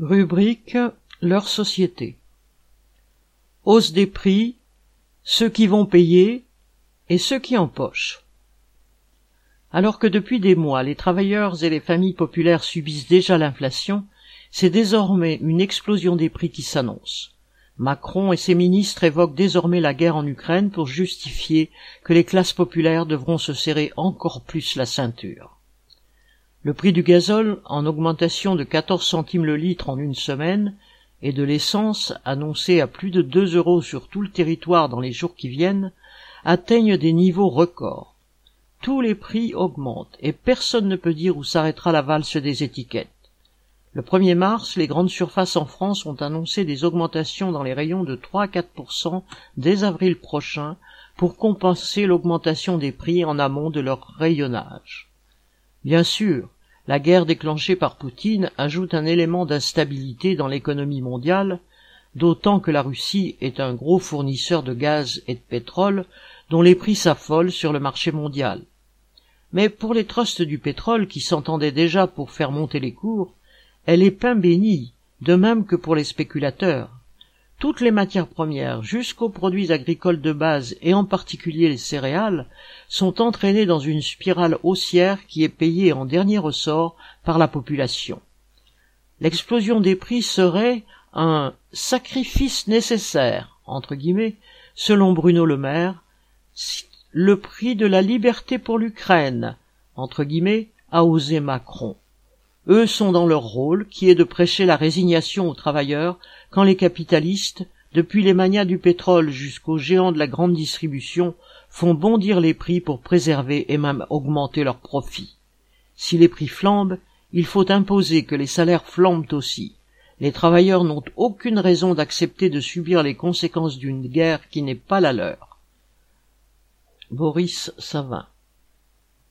Rubrique Leur société. Hausse des prix, ceux qui vont payer et ceux qui empochent. Alors que depuis des mois les travailleurs et les familles populaires subissent déjà l'inflation, c'est désormais une explosion des prix qui s'annonce. Macron et ses ministres évoquent désormais la guerre en Ukraine pour justifier que les classes populaires devront se serrer encore plus la ceinture. Le prix du gazole, en augmentation de 14 centimes le litre en une semaine, et de l'essence, annoncé à plus de 2 euros sur tout le territoire dans les jours qui viennent, atteignent des niveaux records. Tous les prix augmentent, et personne ne peut dire où s'arrêtera la valse des étiquettes. Le 1er mars, les grandes surfaces en France ont annoncé des augmentations dans les rayons de 3 à 4% dès avril prochain pour compenser l'augmentation des prix en amont de leur rayonnage. Bien sûr, la guerre déclenchée par Poutine ajoute un élément d'instabilité dans l'économie mondiale, d'autant que la Russie est un gros fournisseur de gaz et de pétrole dont les prix s'affolent sur le marché mondial. Mais pour les trusts du pétrole qui s'entendaient déjà pour faire monter les cours, elle est pain béni, de même que pour les spéculateurs toutes les matières premières, jusqu'aux produits agricoles de base et en particulier les céréales, sont entraînées dans une spirale haussière qui est payée en dernier ressort par la population. L'explosion des prix serait un sacrifice nécessaire, entre guillemets, selon Bruno Le Maire, le prix de la liberté pour l'Ukraine, entre guillemets, a osé Macron. Eux sont dans leur rôle, qui est de prêcher la résignation aux travailleurs quand les capitalistes, depuis les manias du pétrole jusqu'aux géants de la grande distribution, font bondir les prix pour préserver et même augmenter leurs profits. Si les prix flambent, il faut imposer que les salaires flambent aussi. Les travailleurs n'ont aucune raison d'accepter de subir les conséquences d'une guerre qui n'est pas la leur. Boris Savin